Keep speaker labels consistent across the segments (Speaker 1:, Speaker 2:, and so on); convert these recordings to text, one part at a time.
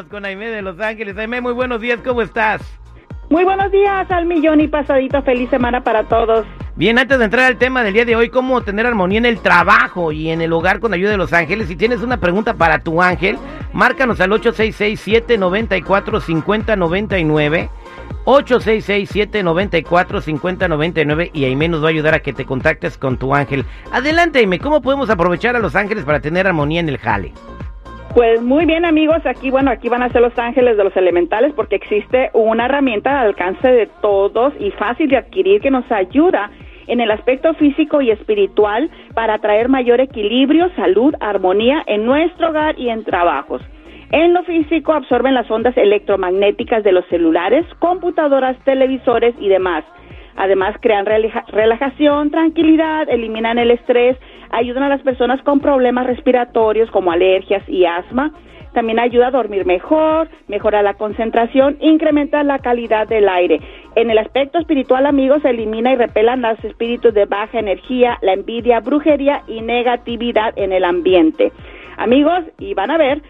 Speaker 1: Vámonos con Aime de Los Ángeles. Aime, muy buenos días, ¿cómo estás?
Speaker 2: Muy buenos días al millón y pasadito. Feliz semana para todos.
Speaker 1: Bien, antes de entrar al tema del día de hoy, cómo tener armonía en el trabajo y en el hogar con ayuda de los ángeles. Si tienes una pregunta para tu ángel, márcanos al 866-794-5099. 866-794-5099 y Aime nos va a ayudar a que te contactes con tu ángel. Adelante, Aime, ¿cómo podemos aprovechar a los ángeles para tener armonía en el jale?
Speaker 2: Pues muy bien amigos, aquí bueno, aquí van a ser los ángeles de los elementales porque existe una herramienta al alcance de todos y fácil de adquirir que nos ayuda en el aspecto físico y espiritual para traer mayor equilibrio, salud, armonía en nuestro hogar y en trabajos. En lo físico absorben las ondas electromagnéticas de los celulares, computadoras, televisores y demás. Además crean relajación, tranquilidad, eliminan el estrés, ayudan a las personas con problemas respiratorios como alergias y asma. También ayuda a dormir mejor, mejora la concentración, incrementa la calidad del aire. En el aspecto espiritual, amigos, elimina y repelan los espíritus de baja energía, la envidia, brujería y negatividad en el ambiente. Amigos, y van a ver,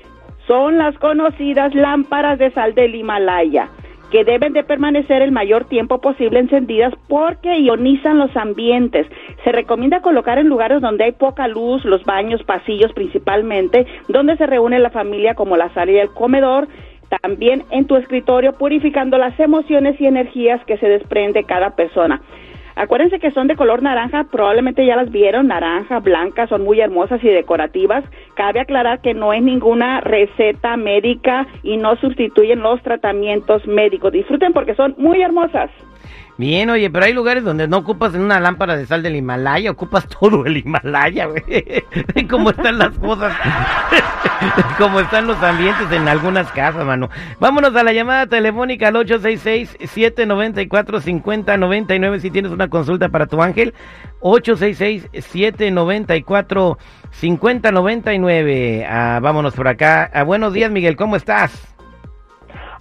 Speaker 2: son las conocidas lámparas de sal del Himalaya que deben de permanecer el mayor tiempo posible encendidas porque ionizan los ambientes. Se recomienda colocar en lugares donde hay poca luz, los baños, pasillos principalmente, donde se reúne la familia como la sala y el comedor, también en tu escritorio purificando las emociones y energías que se desprende cada persona. Acuérdense que son de color naranja, probablemente ya las vieron, naranja, blanca, son muy hermosas y decorativas. Cabe aclarar que no es ninguna receta médica y no sustituyen los tratamientos médicos. Disfruten porque son muy hermosas.
Speaker 1: Bien, oye, pero hay lugares donde no ocupas una lámpara de sal del Himalaya, ocupas todo el Himalaya, güey. ¿Cómo están las cosas? ¿Cómo están los ambientes en algunas casas, mano? Vámonos a la llamada telefónica al 866-794-5099 si tienes una consulta para tu ángel. 866-794-5099. Ah, vámonos por acá. Ah, buenos días, Miguel, ¿cómo estás?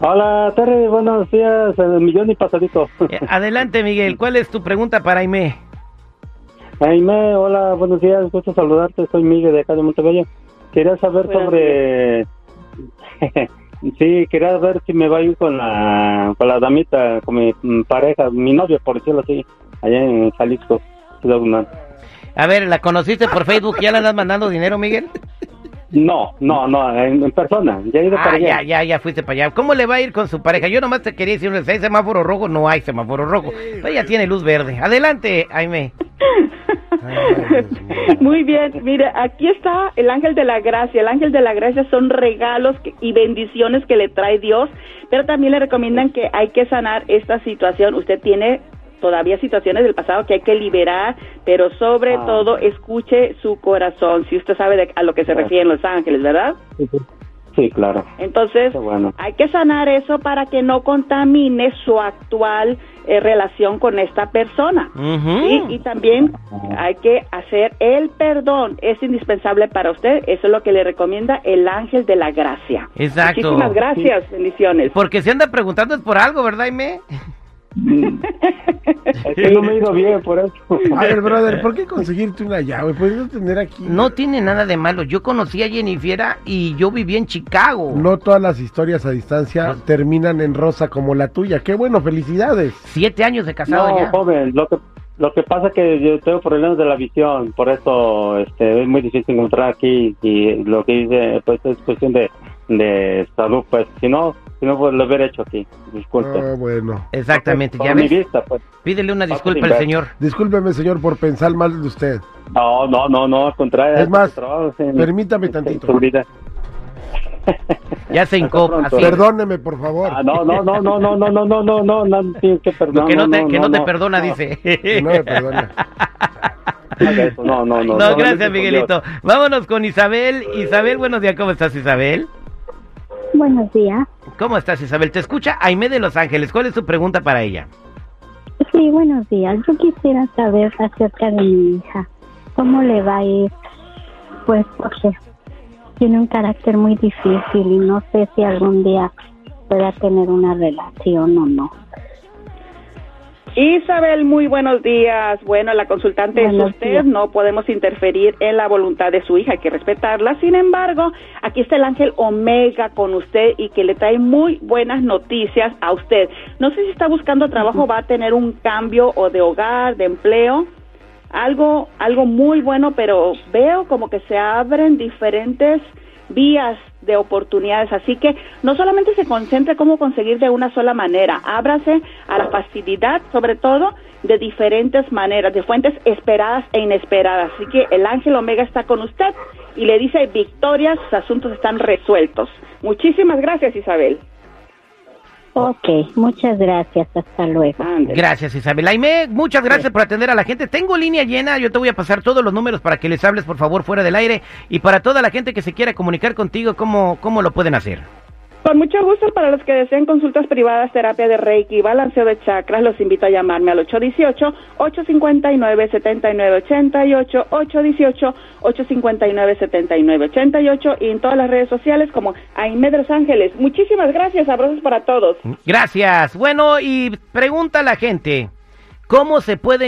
Speaker 3: Hola, Terry, buenos días, el millón y pasadito.
Speaker 1: Eh, adelante, Miguel, ¿cuál es tu pregunta para Aime?
Speaker 3: Aime, hola, buenos días, gusto saludarte, soy Miguel de acá de Montebello. Quería saber sobre... sí, quería ver si me va a ir con la, con la damita, con mi pareja, mi novia, por decirlo así, allá en Jalisco,
Speaker 1: A ver, ¿la conociste por Facebook? ¿Ya la andas mandando dinero, Miguel?
Speaker 3: No, no, no, en, persona. Ya he ido
Speaker 1: ah, ya, ya, ya fuiste para allá. ¿Cómo le va a ir con su pareja? Yo nomás te quería decir, si hay semáforo rojo, no hay semáforo rojo. ella tiene luz verde. Adelante, Aime.
Speaker 2: Muy bien, mire, aquí está el ángel de la gracia. El ángel de la gracia son regalos y bendiciones que le trae Dios, pero también le recomiendan que hay que sanar esta situación. Usted tiene todavía situaciones del pasado que hay que liberar, pero sobre ah. todo escuche su corazón, si usted sabe a lo que se refieren los ángeles, ¿verdad?
Speaker 3: Sí, claro.
Speaker 2: Entonces, hay que sanar eso para que no contamine su actual eh, relación con esta persona. Y también hay que hacer el perdón. Es indispensable para usted. Eso es lo que le recomienda el ángel de la gracia.
Speaker 1: Exacto.
Speaker 2: Muchísimas gracias. Bendiciones.
Speaker 1: Porque se anda preguntando es por algo, ¿verdad, Ime?
Speaker 3: Es que no me he ido bien por eso.
Speaker 4: A ver, brother, ¿por qué conseguirte una llave? Puedes tener aquí.
Speaker 1: No tiene nada de malo. Yo conocí a Jennifer y yo viví en Chicago.
Speaker 4: No todas las historias a distancia terminan en rosa como la tuya. Qué bueno, felicidades.
Speaker 1: Siete años de casado
Speaker 3: no, joven, lo que lo que pasa es que yo tengo problemas de la visión, por eso este, es muy difícil encontrar aquí y lo que dice pues es cuestión de, de salud, pues si no si no, pues lo hubiera hecho aquí. Disculpe.
Speaker 4: Ah, bueno.
Speaker 1: Exactamente,
Speaker 3: ya ves. Vista, pues.
Speaker 1: Pídele una disculpa al señor.
Speaker 4: Discúlpeme, señor, por pensar mal de usted.
Speaker 3: No, no, no, no, al contrario.
Speaker 4: Es más, permítame tantito.
Speaker 1: Ya se incopa.
Speaker 4: Perdóneme, por favor.
Speaker 3: Ah, no, no, no, no, no, no, no, no, no, no, no, no, que perdonar.
Speaker 1: Que no te, que no te perdona, dice.
Speaker 4: no me perdona.
Speaker 3: No, no, no.
Speaker 1: No, gracias, Miguelito. Vámonos con Isabel. Isabel, buenos días, ¿cómo estás, Isabel?
Speaker 5: Buenos días.
Speaker 1: ¿Cómo estás, Isabel? Te escucha Aime de Los Ángeles. ¿Cuál es tu pregunta para ella?
Speaker 5: Sí, buenos días. Yo quisiera saber acerca de mi hija. ¿Cómo le va a ir? Pues porque tiene un carácter muy difícil y no sé si algún día pueda tener una relación o no.
Speaker 2: Isabel, muy buenos días. Bueno, la consultante es usted, no podemos interferir en la voluntad de su hija, hay que respetarla. Sin embargo, aquí está el ángel Omega con usted y que le trae muy buenas noticias a usted. No sé si está buscando trabajo, va a tener un cambio o de hogar, de empleo, algo, algo muy bueno, pero veo como que se abren diferentes vías de oportunidades. Así que no solamente se concentre cómo conseguir de una sola manera, ábrase a la facilidad, sobre todo, de diferentes maneras, de fuentes esperadas e inesperadas. Así que el ángel Omega está con usted y le dice victorias, sus asuntos están resueltos. Muchísimas gracias, Isabel.
Speaker 5: Ok, muchas gracias, hasta luego.
Speaker 1: Gracias Isabel. Aime, muchas gracias por atender a la gente. Tengo línea llena, yo te voy a pasar todos los números para que les hables por favor fuera del aire y para toda la gente que se quiera comunicar contigo, ¿cómo, cómo lo pueden hacer?
Speaker 2: Con mucho gusto para los que deseen consultas privadas, terapia de Reiki, balanceo de chakras, los invito a llamarme al 818-859-7988, 818-859-7988 y en todas las redes sociales como Aime de Los Ángeles. Muchísimas gracias, abrazos para todos.
Speaker 1: Gracias. Bueno, y pregunta a la gente, ¿cómo se puede